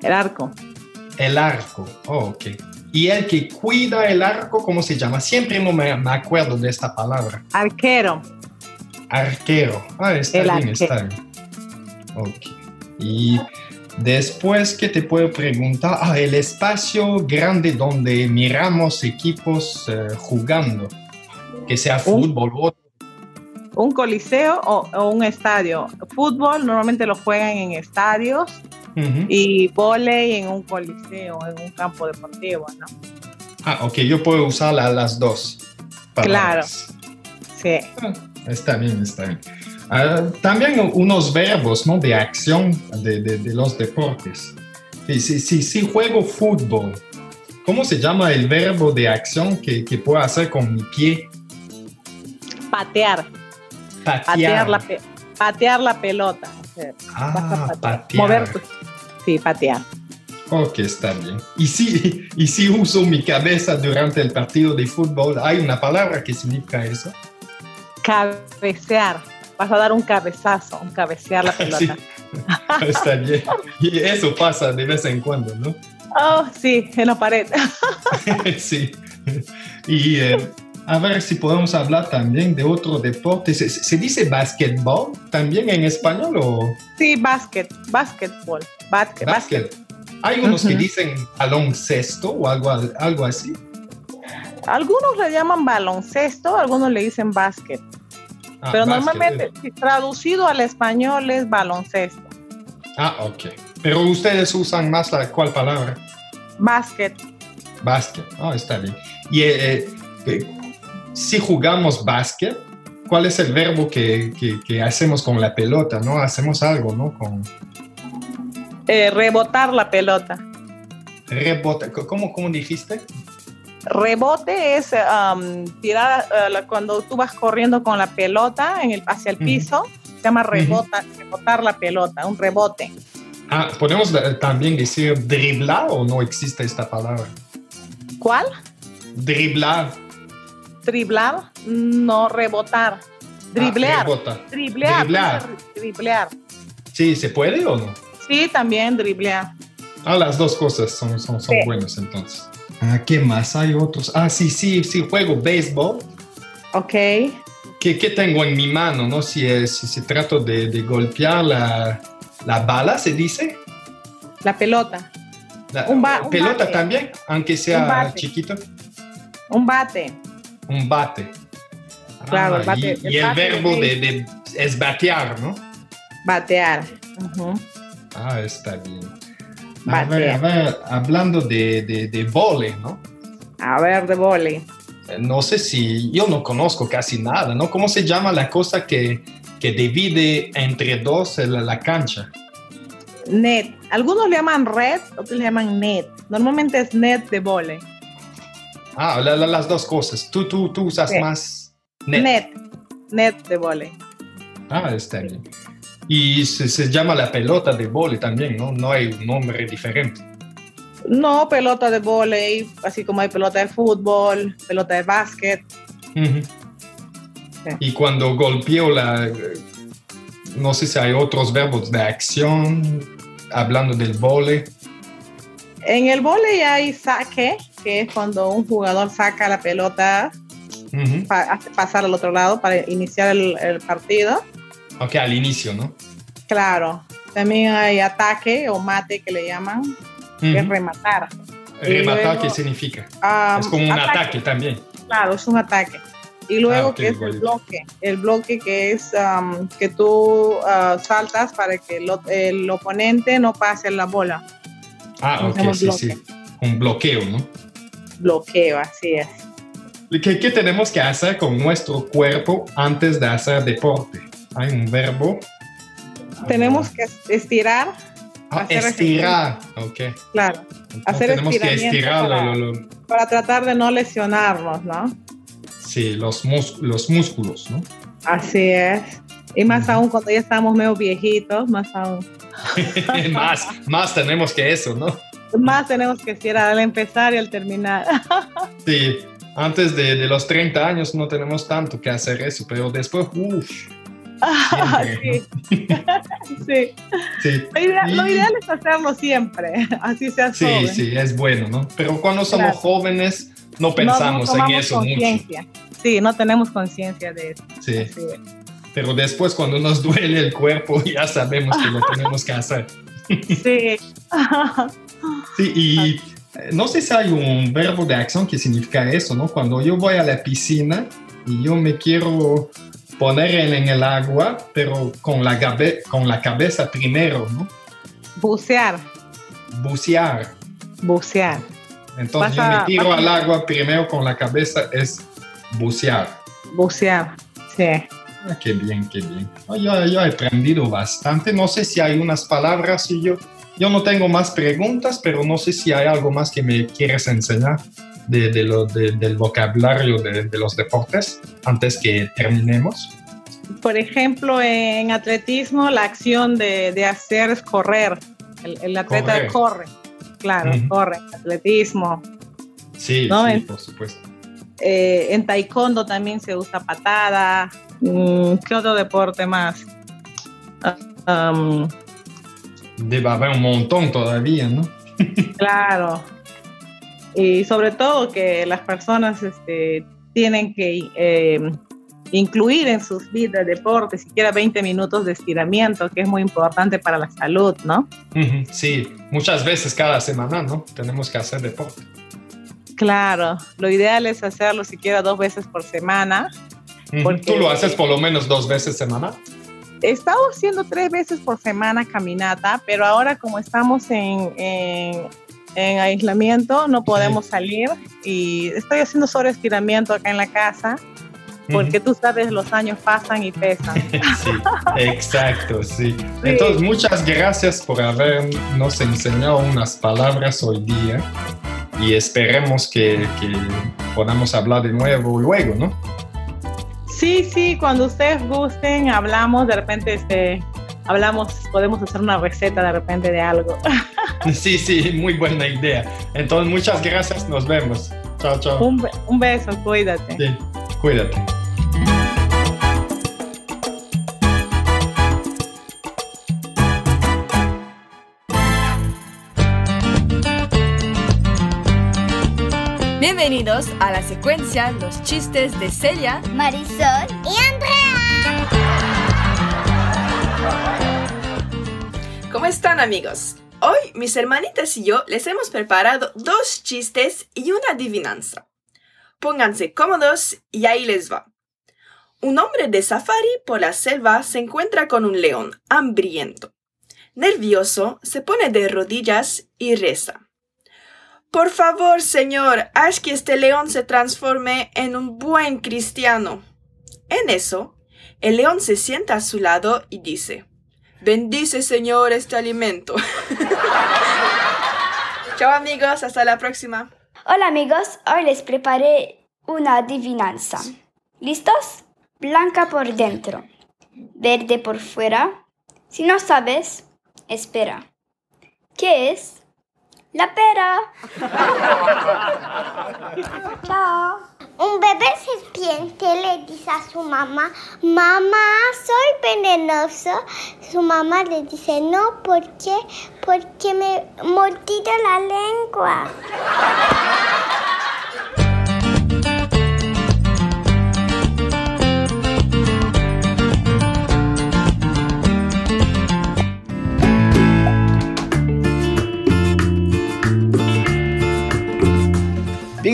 El arco. El arco, oh, ok. ¿Y el que cuida el arco, cómo se llama? Siempre no me, me acuerdo de esta palabra. Arquero. Arquero. Ah, está bien, está bien. Ok. Y después, ¿qué te puedo preguntar? Ah, el espacio grande donde miramos equipos eh, jugando, que sea fútbol o un coliseo o, un estadio. Fútbol normalmente lo juegan en estadios y volei en un coliseo, en un campo deportivo, ¿no? Ah, ok, yo puedo usar las dos. Claro, sí. Ah, está bien, está bien. Ah, también unos verbos, ¿no? De acción de, de, los deportes. Si, si, si, juego fútbol, ¿cómo se llama el verbo de acción que, que puedo hacer con mi pie? Patear. Patear. la, patear la pelota. ah, patear. Mover Sí, patear. Ok, está bien. Y si, y si uso mi cabeza durante el partido de fútbol, ¿hay una palabra que significa eso? Cabecear. Vas a dar un cabezazo, un cabecear la (laughs) pelota. (laughs) está bien. Y eso pasa de vez en cuando, ¿no? Oh, sí, en la pared. (laughs) sí. Y eh, A ver si podemos hablar también de otro deporte. ¿Se, dice básquetbol también en español o...? Sí, básquet, básquetbol, básquet. Hay unos que dicen baloncesto o algo, algo así. Algunos le llaman baloncesto, algunos le dicen básquet. Ah, Pero normalmente, traducido al español es baloncesto. Ah, ok. Pero ustedes usan más la cuál palabra? Básquet. Básquet, oh, está bien. Y eh, eh, si jugamos básquet, ¿cuál es el verbo que, hacemos con la pelota? ¿No? Hacemos algo, ¿no? Con... Eh, rebotar la pelota. Rebota, ¿cómo, cómo dijiste? Rebote es tirar cuando tú vas corriendo con la pelota en el, hacia el piso, se llama rebota, rebotar la pelota, un rebote. Ah, ¿podemos también decir driblar o no existe esta palabra? ¿Cuál? Driblar. Driblar, no rebotar. Driblear. Ah, driblear. Driblear. Sí, ¿se puede o no? Sí, también driblear. Ah, las dos cosas son, son, son buenas entonces. Ah, ¿Qué más? Hay otros. Ah, sí, sí, sí, juego béisbol. Ok. ¿Qué, ¿Qué, tengo en mi mano? ¿no? Si, es, si se trato de, de golpear la, la, bala, ¿se dice? La pelota. La, un, pelota también, aunque sea chiquito. Un bate. Un bate. Claro, el bate. Y el, verbo de, de, es batear, ¿no? Batear. Ah, está bien. A ver, a ver, hablando de, de, de vole, ¿no? A ver, de vole. Eh, no sé si, yo no conozco casi nada, ¿no? ¿Cómo se llama la cosa que, que divide entre dos la, la cancha? Net. Algunos le llaman red, otros le llaman net. Normalmente es net de vole. Ah, las dos cosas. Tú, tú, tú usas más net. Net. Net de vole. Ah, está bien. Y se, llama la pelota de vole también, ¿no? No hay un nombre diferente. No, pelota de volei, así como hay pelota de fútbol, pelota de básquet. Y cuando golpeo la... No sé si hay otros verbos de acción, hablando del vole. En el volei hay saque, que es cuando un jugador saca la pelota, hace pasar al otro lado para iniciar el, el partido. Ok, al inicio, ¿no? Claro. También hay ataque o mate que le llaman, que es rematar. ¿Rematar qué significa? Ah, es como un ataque, también. Claro, es un ataque. Y luego ah, que es el bloque, el bloque que es que tú uh, saltas para que el, oponente no pase la bola. Ah, ok, sí, sí. Un bloqueo, ¿no? Bloqueo, así es. ¿Qué, ¿Qué tenemos que hacer con nuestro cuerpo antes de hacer deporte? Hay un verbo. Tenemos que estirar. Ah, estirar, ok. Claro. hacer tenemos que estirarlo. Para, tratar de no lesionarnos, ¿no? Sí, los, los músculos, ¿no? Así es. Y más aún cuando ya estamos medio viejitos, más aún. (laughs) más, más tenemos que eso, ¿no? Más tenemos que estirar al empezar y al terminar. (laughs) sí, antes de, de, los 30 años no tenemos tanto que hacer eso, pero después, uff, (laughs) sí. sí. Lo, ideal, es hacerlo siempre, (laughs) así se hace. Sí, sí, es bueno, ¿no? Pero cuando somos jóvenes no pensamos en eso mucho. Sí, no tenemos conciencia de eso. Sí. Pero después cuando nos duele el cuerpo ya sabemos que lo tenemos que hacer. Sí. Sí, y no sé si hay un verbo de acción que significa eso, ¿no? Cuando yo voy a la piscina y yo me quiero poner en el agua, pero con la, con la cabeza primero, ¿no? Bucear. Bucear. Bucear. Entonces yo me tiro al agua primero con la cabeza, es bucear. Bucear, sí. Ah, qué bien, qué bien. yo, yo, he aprendido bastante. No sé si hay unas palabras y yo, yo no tengo más preguntas, pero no sé si hay algo más que me quieres enseñar de, lo, del vocabulario de, los deportes antes que terminemos? Por ejemplo, en atletismo la acción de, hacer es correr. El, atleta corre, claro, corre. Atletismo. Sí, por supuesto. Eh, en taekwondo también se usa patada. Mm, ¿Qué otro deporte más? Um, Debe haber un montón todavía, ¿no? claro y sobre todo que las personas este, tienen que eh, incluir en sus vidas deporte, siquiera 20 minutos de estiramiento, que es muy importante para la salud, ¿no? Sí, muchas veces cada semana, ¿no? Tenemos que hacer deporte. Claro, lo ideal es hacerlo siquiera dos veces por semana. ¿Tú lo haces por lo menos dos veces semana? He estado haciendo tres veces por semana caminata, pero ahora como estamos en, en, aislamiento no podemos salir y estoy haciendo solo estiramiento acá en la casa porque tú sabes, los años pasan y pesan. (laughs) sí, exacto, sí. Entonces, muchas gracias por habernos enseñado unas palabras hoy día y esperemos que, podamos hablar de nuevo luego, ¿no? Sí, sí, cuando ustedes gusten, hablamos, de repente este, hablamos, podemos hacer una receta de repente de algo. (laughs) Sí, sí, muy buena idea. Entonces, muchas gracias, nos vemos. Chao, chao. Un, un beso, cuídate. Sí, cuídate. Bienvenidos a la secuencia Los chistes de Celia, Marisol y Andrea. ¿Cómo están amigos? Hoy mis hermanitas y yo les hemos preparado dos chistes y una adivinanza. Pónganse cómodos y ahí les va. Un hombre de safari por la selva se encuentra con un león hambriento. Nervioso, se pone de rodillas y reza. Por favor, Señor, haz que este león se transforme en un buen cristiano. En eso, el león se sienta a su lado y dice, Bendice, Señor, este alimento. (laughs) Chao amigos, hasta la próxima. Hola amigos, hoy les preparé una adivinanza. ¿Listos? Blanca por dentro, verde por fuera. Si no sabes, espera. ¿Qué es? La pera. (laughs) Chao. Un bebé serpiente le dice a su mamá, mamá, soy venenoso. Su mamá le dice, no, ¿por qué? Porque me mordido la lengua.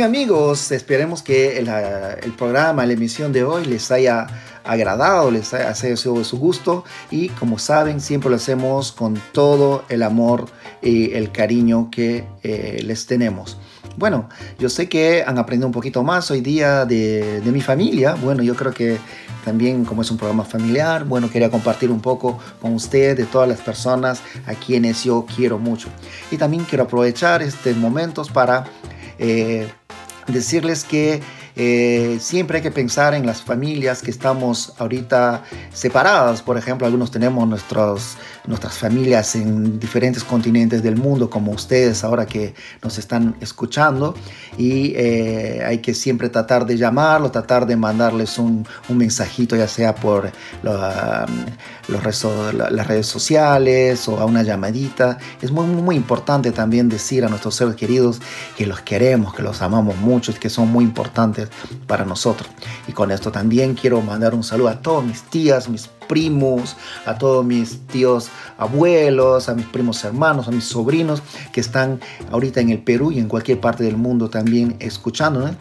Bien amigos, esperemos que el, programa, la emisión de hoy les haya agradado, les haya sido de su gusto y como saben siempre lo hacemos con todo el amor y el cariño que eh, les tenemos. Bueno, yo sé que han aprendido un poquito más hoy día de, de mi familia. Bueno, yo creo que también como es un programa familiar, bueno, quería compartir un poco con ustedes de todas las personas a quienes yo quiero mucho. Y también quiero aprovechar estos momentos para eh, decirles que eh, siempre hay que pensar en las familias que estamos ahorita separadas. Por ejemplo, algunos tenemos nuestros, nuestras familias en diferentes continentes del mundo, como ustedes ahora que nos están escuchando. Y eh, hay que siempre tratar de llamarlo, tratar de mandarles un, un mensajito, ya sea por los las redes sociales o a una llamadita. Es muy, muy importante también decir a nuestros seres queridos que los queremos, que los amamos mucho, que son muy importantes para nosotros. Y con esto también quiero mandar un saludo a todos mis tías, mis primos, a todos mis tíos abuelos, a mis primos hermanos, a mis sobrinos que están ahorita en el Perú y en cualquier parte del mundo también escuchando.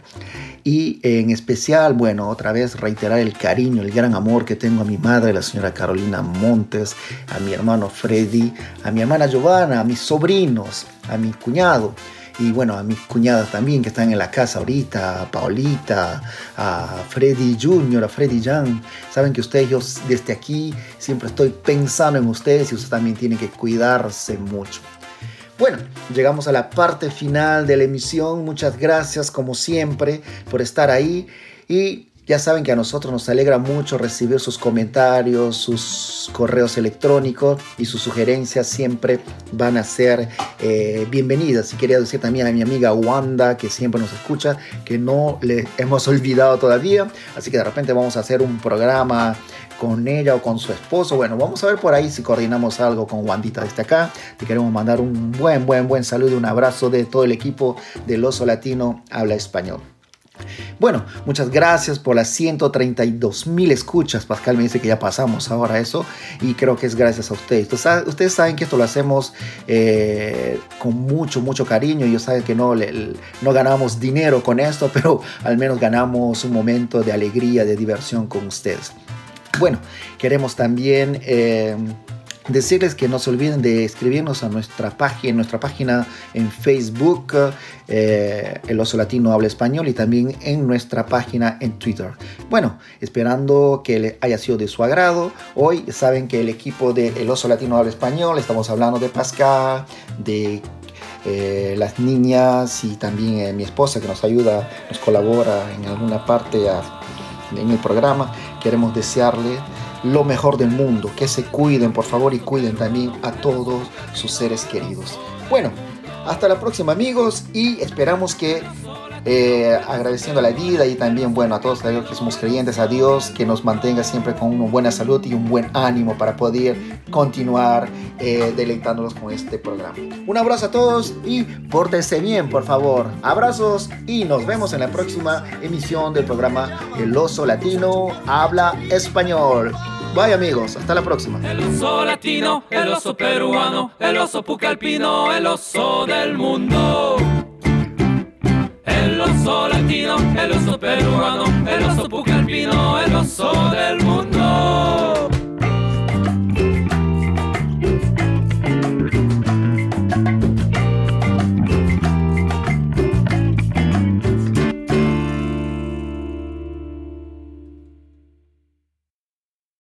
Y en especial, bueno, otra vez reiterar el cariño, el gran amor que tengo a mi madre, la señora Carolina Montes, a mi hermano Freddy, a mi hermana Giovanna, a mis sobrinos, a mi cuñado y bueno, a mis cuñadas también que están en la casa ahorita, a Paulita, a Freddy Junior, a Freddy Young. Saben que ustedes, yo desde aquí siempre estoy pensando en ustedes y ustedes también tienen que cuidarse mucho. Bueno, llegamos a la parte final de la emisión. Muchas gracias como siempre por estar ahí y ya saben que a nosotros nos alegra mucho recibir sus comentarios, sus correos electrónicos y sus sugerencias siempre van a ser eh, bienvenidas. Y quería decir también a mi amiga Wanda, que siempre nos escucha, que no le hemos (laughs) olvidado todavía. Así que de repente vamos a hacer un programa con ella o con su esposo. Bueno, vamos a ver por ahí si coordinamos algo con Wandita desde acá. Te queremos mandar un buen, buen, buen saludo, un abrazo de todo el equipo del Oso Latino Habla Español. Bueno, muchas gracias por las 132 mil escuchas. Pascal me dice que ya pasamos ahora eso y creo que es gracias a ustedes. Ustedes saben que esto lo hacemos eh, con mucho, mucho cariño. Yo saben que no, no ganamos dinero con esto, pero al menos ganamos un momento de alegría, de diversión con ustedes. Bueno, queremos también... Eh, decirles que no se olviden de escribirnos a nuestra página, en Facebook, eh, El Oso Latino Habla Español, y también en nuestra página en Twitter. Bueno, esperando que le haya sido de su agrado. Hoy saben que el equipo de El Oso Latino Habla Español, estamos hablando de Pascal, de eh, las niñas y también eh, mi esposa que nos ayuda, nos colabora en alguna parte en el programa. Queremos desearle lo mejor del mundo, que se cuiden por favor y cuiden también a todos sus seres queridos. Bueno, hasta la próxima amigos y esperamos que eh, agradeciendo la vida y también, bueno, a todos que somos creyentes, a Dios, que nos mantenga siempre con una buena salud y un buen ánimo para poder continuar eh, con este programa. Un abrazo a todos y pórtense bien, por favor. Abrazos y nos vemos en la próxima emisión del programa El Oso Latino Habla Español. Bye amigos, hasta la próxima. El oso latino, el oso peruano, el oso pucalpino, el oso del mundo el oso latino, el oso peruano, el oso pucalpino, el oso de